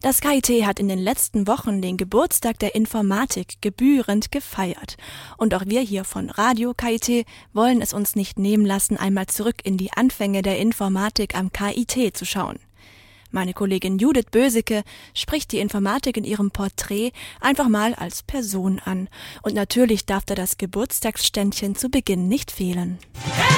Das KIT hat in den letzten Wochen den Geburtstag der Informatik gebührend gefeiert. Und auch wir hier von Radio KIT wollen es uns nicht nehmen lassen, einmal zurück in die Anfänge der Informatik am KIT zu schauen. Meine Kollegin Judith Böseke spricht die Informatik in ihrem Porträt einfach mal als Person an. Und natürlich darf da das Geburtstagsständchen zu Beginn nicht fehlen. Happy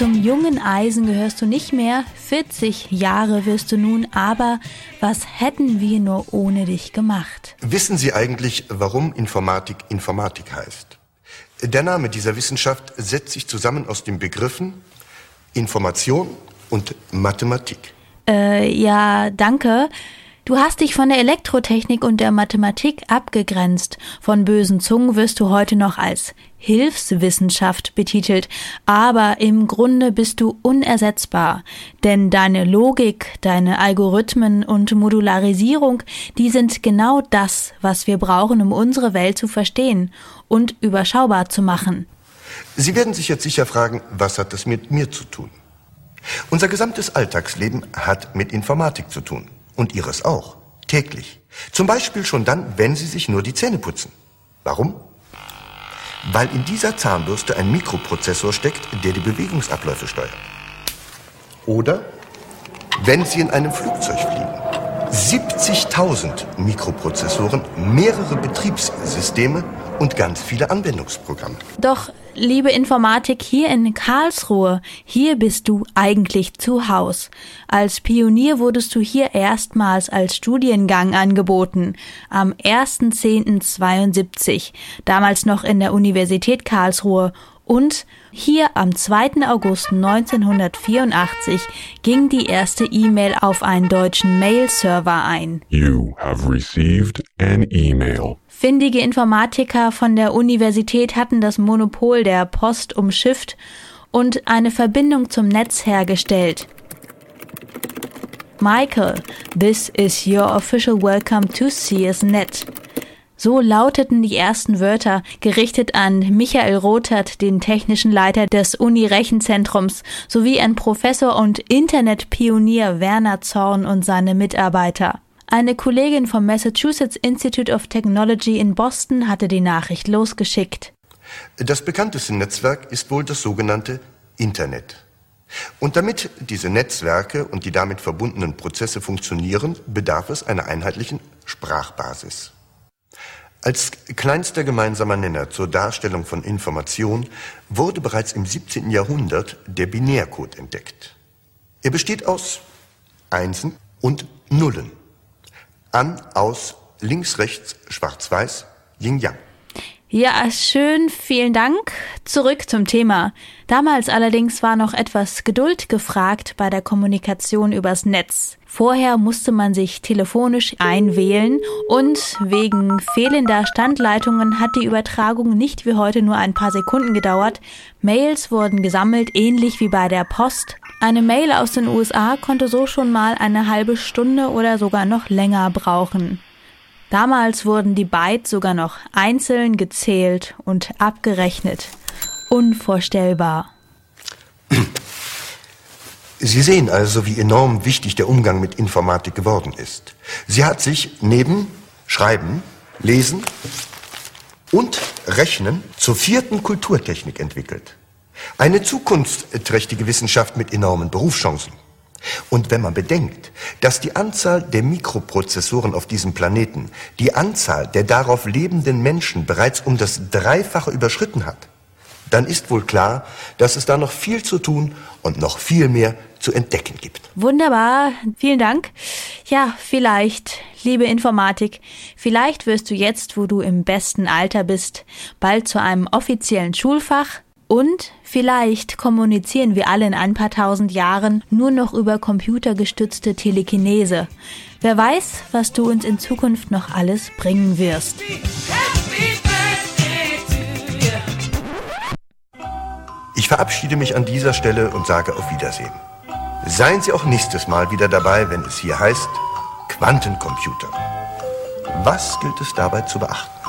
Zum jungen Eisen gehörst du nicht mehr, 40 Jahre wirst du nun, aber was hätten wir nur ohne dich gemacht? Wissen Sie eigentlich, warum Informatik Informatik heißt? Der Name dieser Wissenschaft setzt sich zusammen aus den Begriffen Information und Mathematik. Äh, ja, danke. Du hast dich von der Elektrotechnik und der Mathematik abgegrenzt. Von bösen Zungen wirst du heute noch als Hilfswissenschaft betitelt, aber im Grunde bist du unersetzbar, denn deine Logik, deine Algorithmen und Modularisierung, die sind genau das, was wir brauchen, um unsere Welt zu verstehen und überschaubar zu machen. Sie werden sich jetzt sicher fragen, was hat das mit mir zu tun? Unser gesamtes Alltagsleben hat mit Informatik zu tun. Und Ihres auch. Täglich. Zum Beispiel schon dann, wenn Sie sich nur die Zähne putzen. Warum? Weil in dieser Zahnbürste ein Mikroprozessor steckt, der die Bewegungsabläufe steuert. Oder wenn Sie in einem Flugzeug fliegen. 70.000 Mikroprozessoren, mehrere Betriebssysteme und ganz viele Anwendungsprogramme. Doch, liebe Informatik, hier in Karlsruhe, hier bist du eigentlich zu Haus. Als Pionier wurdest du hier erstmals als Studiengang angeboten, am 1.10.72, damals noch in der Universität Karlsruhe und hier am 2. August 1984 ging die erste E-Mail auf einen deutschen Mail-Server ein. You have received an email. Findige Informatiker von der Universität hatten das Monopol der Post umschifft und eine Verbindung zum Netz hergestellt. Michael, this is your official welcome to CSNet. So lauteten die ersten Wörter, gerichtet an Michael Rothert, den technischen Leiter des Uni-Rechenzentrums, sowie an Professor und Internetpionier Werner Zorn und seine Mitarbeiter. Eine Kollegin vom Massachusetts Institute of Technology in Boston hatte die Nachricht losgeschickt. Das bekannteste Netzwerk ist wohl das sogenannte Internet. Und damit diese Netzwerke und die damit verbundenen Prozesse funktionieren, bedarf es einer einheitlichen Sprachbasis. Als kleinster gemeinsamer Nenner zur Darstellung von Information wurde bereits im 17. Jahrhundert der Binärcode entdeckt. Er besteht aus Einsen und Nullen an, aus, links, rechts, schwarz-weiß, yin-yang. Ja, schön, vielen Dank. Zurück zum Thema. Damals allerdings war noch etwas Geduld gefragt bei der Kommunikation übers Netz. Vorher musste man sich telefonisch einwählen und wegen fehlender Standleitungen hat die Übertragung nicht wie heute nur ein paar Sekunden gedauert. Mails wurden gesammelt, ähnlich wie bei der Post. Eine Mail aus den USA konnte so schon mal eine halbe Stunde oder sogar noch länger brauchen. Damals wurden die Bytes sogar noch einzeln gezählt und abgerechnet. Unvorstellbar. Sie sehen also, wie enorm wichtig der Umgang mit Informatik geworden ist. Sie hat sich neben Schreiben, Lesen und Rechnen zur vierten Kulturtechnik entwickelt. Eine zukunftsträchtige Wissenschaft mit enormen Berufschancen. Und wenn man bedenkt, dass die Anzahl der Mikroprozessoren auf diesem Planeten die Anzahl der darauf lebenden Menschen bereits um das Dreifache überschritten hat, dann ist wohl klar, dass es da noch viel zu tun und noch viel mehr zu entdecken gibt. Wunderbar, vielen Dank. Ja, vielleicht, liebe Informatik, vielleicht wirst du jetzt, wo du im besten Alter bist, bald zu einem offiziellen Schulfach und vielleicht kommunizieren wir alle in ein paar tausend Jahren nur noch über computergestützte Telekinese. Wer weiß, was du uns in Zukunft noch alles bringen wirst. Ich verabschiede mich an dieser Stelle und sage auf Wiedersehen. Seien Sie auch nächstes Mal wieder dabei, wenn es hier heißt Quantencomputer. Was gilt es dabei zu beachten?